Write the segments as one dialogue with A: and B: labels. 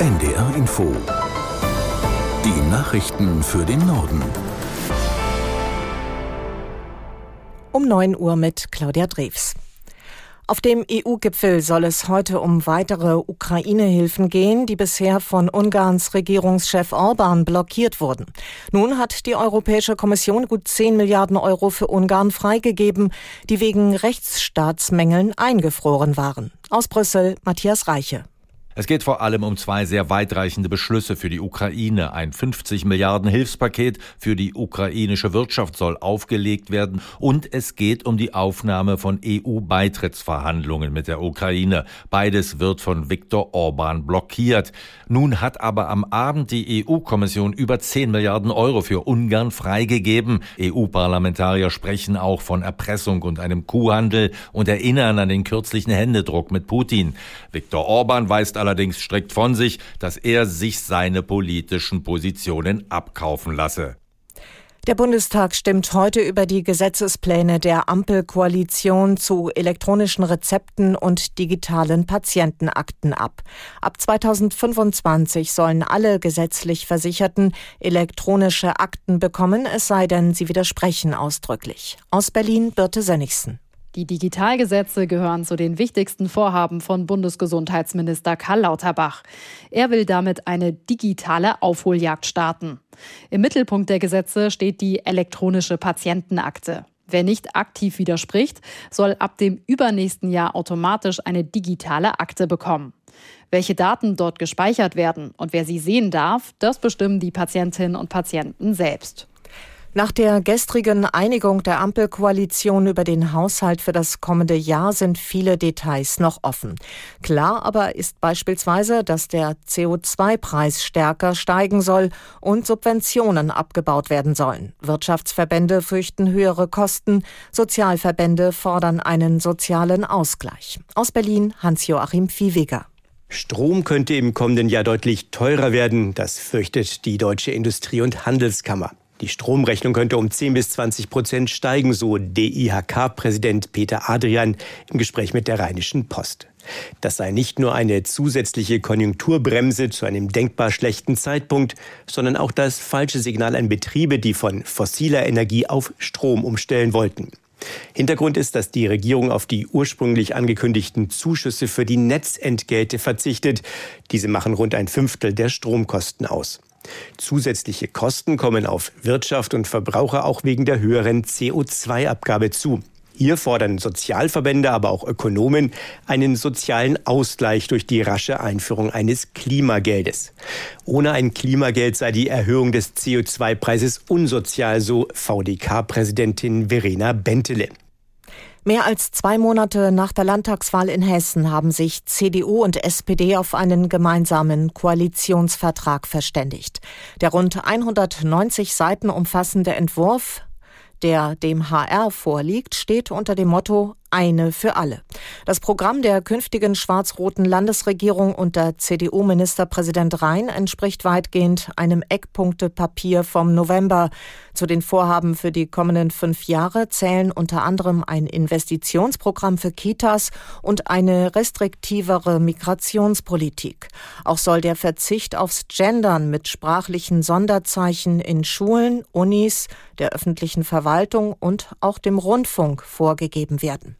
A: NDR Info. Die Nachrichten für den Norden.
B: Um 9 Uhr mit Claudia Drews. Auf dem EU-Gipfel soll es heute um weitere Ukraine-Hilfen gehen, die bisher von Ungarns Regierungschef Orban blockiert wurden. Nun hat die Europäische Kommission gut 10 Milliarden Euro für Ungarn freigegeben, die wegen Rechtsstaatsmängeln eingefroren waren. Aus Brüssel Matthias Reiche.
C: Es geht vor allem um zwei sehr weitreichende Beschlüsse für die Ukraine. Ein 50 Milliarden Hilfspaket für die ukrainische Wirtschaft soll aufgelegt werden und es geht um die Aufnahme von EU-Beitrittsverhandlungen mit der Ukraine. Beides wird von Viktor Orban blockiert. Nun hat aber am Abend die EU-Kommission über 10 Milliarden Euro für Ungarn freigegeben. EU-Parlamentarier sprechen auch von Erpressung und einem Kuhhandel und erinnern an den kürzlichen Händedruck mit Putin. Viktor Orban weist allerdings strikt von sich, dass er sich seine politischen Positionen abkaufen lasse.
B: Der Bundestag stimmt heute über die Gesetzespläne der Ampelkoalition zu elektronischen Rezepten und digitalen Patientenakten ab. Ab 2025 sollen alle gesetzlich Versicherten elektronische Akten bekommen, es sei denn, sie widersprechen ausdrücklich. Aus Berlin Birte Sönnigsen.
D: Die Digitalgesetze gehören zu den wichtigsten Vorhaben von Bundesgesundheitsminister Karl Lauterbach. Er will damit eine digitale Aufholjagd starten. Im Mittelpunkt der Gesetze steht die elektronische Patientenakte. Wer nicht aktiv widerspricht, soll ab dem übernächsten Jahr automatisch eine digitale Akte bekommen. Welche Daten dort gespeichert werden und wer sie sehen darf, das bestimmen die Patientinnen und Patienten selbst.
B: Nach der gestrigen Einigung der Ampelkoalition über den Haushalt für das kommende Jahr sind viele Details noch offen. Klar aber ist beispielsweise, dass der CO2-Preis stärker steigen soll und Subventionen abgebaut werden sollen. Wirtschaftsverbände fürchten höhere Kosten, Sozialverbände fordern einen sozialen Ausgleich. Aus Berlin Hans-Joachim Viehweger.
E: Strom könnte im kommenden Jahr deutlich teurer werden, das fürchtet die Deutsche Industrie- und Handelskammer. Die Stromrechnung könnte um 10 bis 20 Prozent steigen, so DIHK-Präsident Peter Adrian im Gespräch mit der Rheinischen Post. Das sei nicht nur eine zusätzliche Konjunkturbremse zu einem denkbar schlechten Zeitpunkt, sondern auch das falsche Signal an Betriebe, die von fossiler Energie auf Strom umstellen wollten. Hintergrund ist, dass die Regierung auf die ursprünglich angekündigten Zuschüsse für die Netzentgelte verzichtet. Diese machen rund ein Fünftel der Stromkosten aus. Zusätzliche Kosten kommen auf Wirtschaft und Verbraucher auch wegen der höheren CO2-Abgabe zu. Hier fordern Sozialverbände, aber auch Ökonomen einen sozialen Ausgleich durch die rasche Einführung eines Klimageldes. Ohne ein Klimageld sei die Erhöhung des CO2-Preises unsozial, so VDK-Präsidentin Verena Bentele.
B: Mehr als zwei Monate nach der Landtagswahl in Hessen haben sich CDU und SPD auf einen gemeinsamen Koalitionsvertrag verständigt. Der rund 190 Seiten umfassende Entwurf der dem HR vorliegt, steht unter dem Motto eine für alle. Das Programm der künftigen schwarz-roten Landesregierung unter CDU-Ministerpräsident Rhein entspricht weitgehend einem Eckpunktepapier vom November. Zu den Vorhaben für die kommenden fünf Jahre zählen unter anderem ein Investitionsprogramm für Kitas und eine restriktivere Migrationspolitik. Auch soll der Verzicht aufs Gendern mit sprachlichen Sonderzeichen in Schulen, Unis, der öffentlichen Verwaltung und auch dem Rundfunk vorgegeben werden.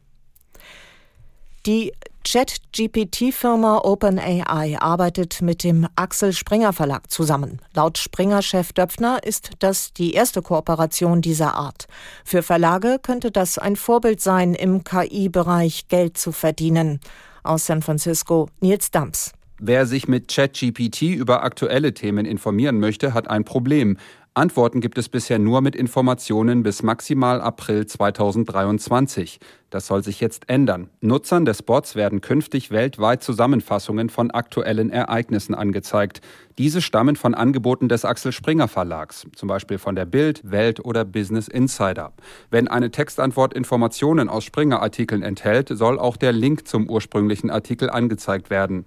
B: Die Chat-GPT-Firma OpenAI arbeitet mit dem Axel Springer Verlag zusammen. Laut Springer-Chef Döpfner ist das die erste Kooperation dieser Art. Für Verlage könnte das ein Vorbild sein, im KI-Bereich Geld zu verdienen. Aus San Francisco Nils Dams.
F: Wer sich mit ChatGPT über aktuelle Themen informieren möchte, hat ein Problem. Antworten gibt es bisher nur mit Informationen bis maximal April 2023. Das soll sich jetzt ändern. Nutzern des Bots werden künftig weltweit Zusammenfassungen von aktuellen Ereignissen angezeigt. Diese stammen von Angeboten des Axel Springer Verlags, zum Beispiel von der Bild, Welt oder Business Insider. Wenn eine Textantwort Informationen aus Springer-Artikeln enthält, soll auch der Link zum ursprünglichen Artikel angezeigt werden.